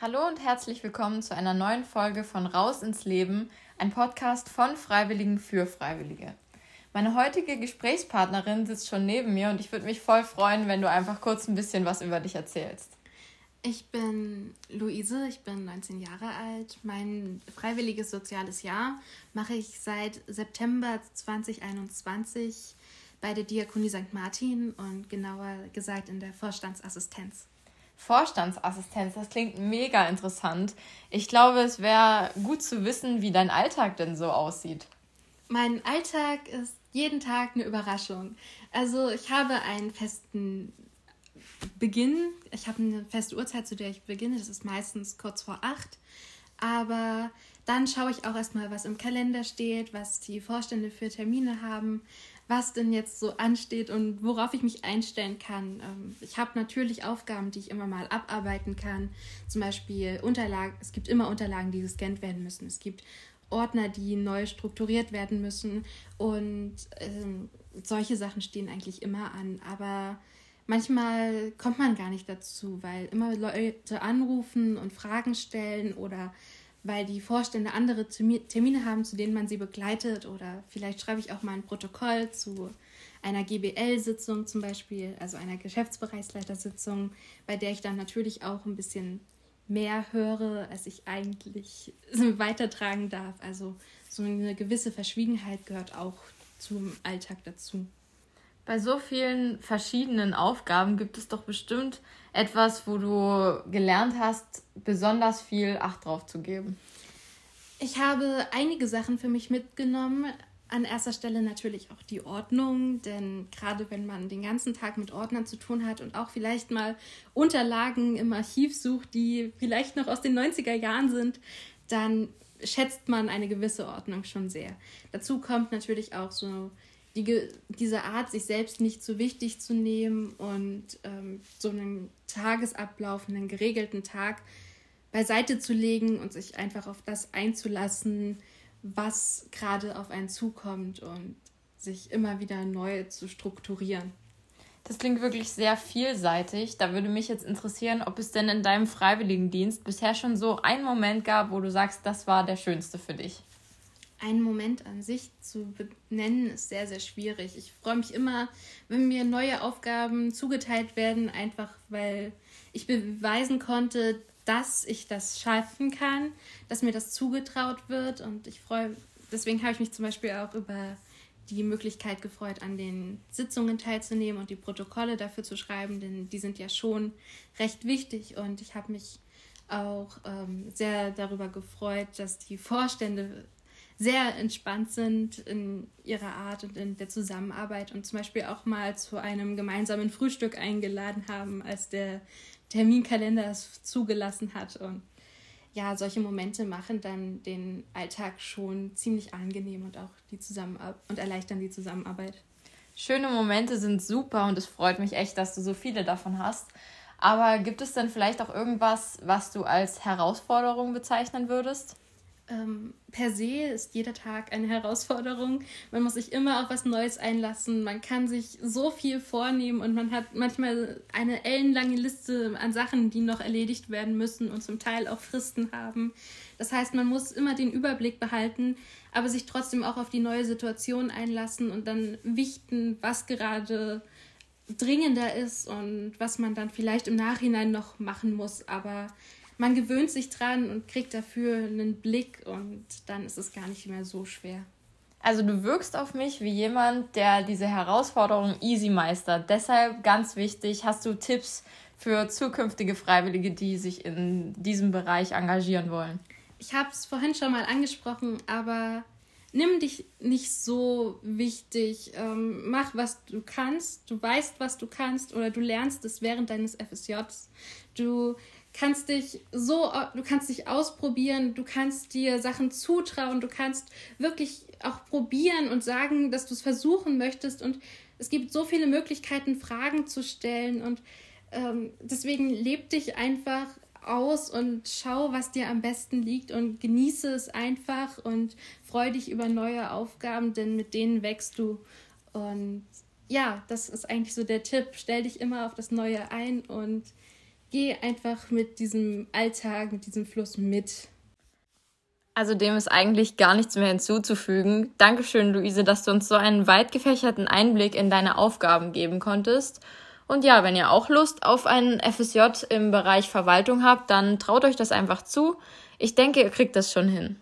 Hallo und herzlich willkommen zu einer neuen Folge von Raus ins Leben, ein Podcast von Freiwilligen für Freiwillige. Meine heutige Gesprächspartnerin sitzt schon neben mir und ich würde mich voll freuen, wenn du einfach kurz ein bisschen was über dich erzählst. Ich bin Luise, ich bin 19 Jahre alt. Mein freiwilliges soziales Jahr mache ich seit September 2021 bei der Diakonie St. Martin und genauer gesagt in der Vorstandsassistenz. Vorstandsassistenz, das klingt mega interessant. Ich glaube, es wäre gut zu wissen, wie dein Alltag denn so aussieht. Mein Alltag ist jeden Tag eine Überraschung. Also ich habe einen festen Beginn. Ich habe eine feste Uhrzeit, zu der ich beginne. Das ist meistens kurz vor acht. Aber dann schaue ich auch erstmal, was im Kalender steht, was die Vorstände für Termine haben was denn jetzt so ansteht und worauf ich mich einstellen kann. Ähm, ich habe natürlich Aufgaben, die ich immer mal abarbeiten kann. Zum Beispiel Unterlagen. Es gibt immer Unterlagen, die gescannt werden müssen. Es gibt Ordner, die neu strukturiert werden müssen. Und ähm, solche Sachen stehen eigentlich immer an. Aber manchmal kommt man gar nicht dazu, weil immer Leute anrufen und Fragen stellen oder weil die Vorstände andere Termine haben, zu denen man sie begleitet. Oder vielleicht schreibe ich auch mal ein Protokoll zu einer GBL-Sitzung zum Beispiel, also einer Geschäftsbereichsleitersitzung, bei der ich dann natürlich auch ein bisschen mehr höre, als ich eigentlich weitertragen darf. Also so eine gewisse Verschwiegenheit gehört auch zum Alltag dazu. Bei so vielen verschiedenen Aufgaben gibt es doch bestimmt etwas, wo du gelernt hast, besonders viel Acht drauf zu geben. Ich habe einige Sachen für mich mitgenommen. An erster Stelle natürlich auch die Ordnung, denn gerade wenn man den ganzen Tag mit Ordnern zu tun hat und auch vielleicht mal Unterlagen im Archiv sucht, die vielleicht noch aus den 90er Jahren sind, dann schätzt man eine gewisse Ordnung schon sehr. Dazu kommt natürlich auch so die, diese Art, sich selbst nicht zu wichtig zu nehmen und ähm, so einen Tagesablauf, einen geregelten Tag beiseite zu legen und sich einfach auf das einzulassen, was gerade auf einen zukommt und sich immer wieder neu zu strukturieren. Das klingt wirklich sehr vielseitig. Da würde mich jetzt interessieren, ob es denn in deinem Freiwilligendienst bisher schon so einen Moment gab, wo du sagst, das war der schönste für dich einen Moment an sich zu benennen, ist sehr, sehr schwierig. Ich freue mich immer, wenn mir neue Aufgaben zugeteilt werden, einfach weil ich beweisen konnte, dass ich das schaffen kann, dass mir das zugetraut wird. Und ich freue, deswegen habe ich mich zum Beispiel auch über die Möglichkeit gefreut, an den Sitzungen teilzunehmen und die Protokolle dafür zu schreiben, denn die sind ja schon recht wichtig. Und ich habe mich auch ähm, sehr darüber gefreut, dass die Vorstände sehr entspannt sind in ihrer Art und in der Zusammenarbeit und zum Beispiel auch mal zu einem gemeinsamen Frühstück eingeladen haben, als der Terminkalender es zugelassen hat. Und ja, solche Momente machen dann den Alltag schon ziemlich angenehm und auch die Zusammenarbeit und erleichtern die Zusammenarbeit. Schöne Momente sind super und es freut mich echt, dass du so viele davon hast. Aber gibt es denn vielleicht auch irgendwas, was du als Herausforderung bezeichnen würdest? Ähm, per se ist jeder Tag eine Herausforderung. Man muss sich immer auf was Neues einlassen. Man kann sich so viel vornehmen und man hat manchmal eine ellenlange Liste an Sachen, die noch erledigt werden müssen und zum Teil auch Fristen haben. Das heißt, man muss immer den Überblick behalten, aber sich trotzdem auch auf die neue Situation einlassen und dann wichten, was gerade dringender ist und was man dann vielleicht im Nachhinein noch machen muss. Aber man gewöhnt sich dran und kriegt dafür einen Blick und dann ist es gar nicht mehr so schwer. Also du wirkst auf mich wie jemand, der diese Herausforderung easy meistert. Deshalb ganz wichtig, hast du Tipps für zukünftige Freiwillige, die sich in diesem Bereich engagieren wollen? Ich habe es vorhin schon mal angesprochen, aber nimm dich nicht so wichtig. Ähm, mach, was du kannst. Du weißt, was du kannst oder du lernst es während deines FSJs. Du kannst dich so, du kannst dich ausprobieren, du kannst dir Sachen zutrauen, du kannst wirklich auch probieren und sagen, dass du es versuchen möchtest. Und es gibt so viele Möglichkeiten, Fragen zu stellen. Und ähm, deswegen leb dich einfach aus und schau, was dir am besten liegt und genieße es einfach und freu dich über neue Aufgaben, denn mit denen wächst du. Und ja, das ist eigentlich so der Tipp. Stell dich immer auf das Neue ein und geh einfach mit diesem Alltag, mit diesem Fluss mit. Also dem ist eigentlich gar nichts mehr hinzuzufügen. Dankeschön, Luise, dass du uns so einen weit gefächerten Einblick in deine Aufgaben geben konntest. Und ja, wenn ihr auch Lust auf einen FSJ im Bereich Verwaltung habt, dann traut euch das einfach zu. Ich denke, ihr kriegt das schon hin.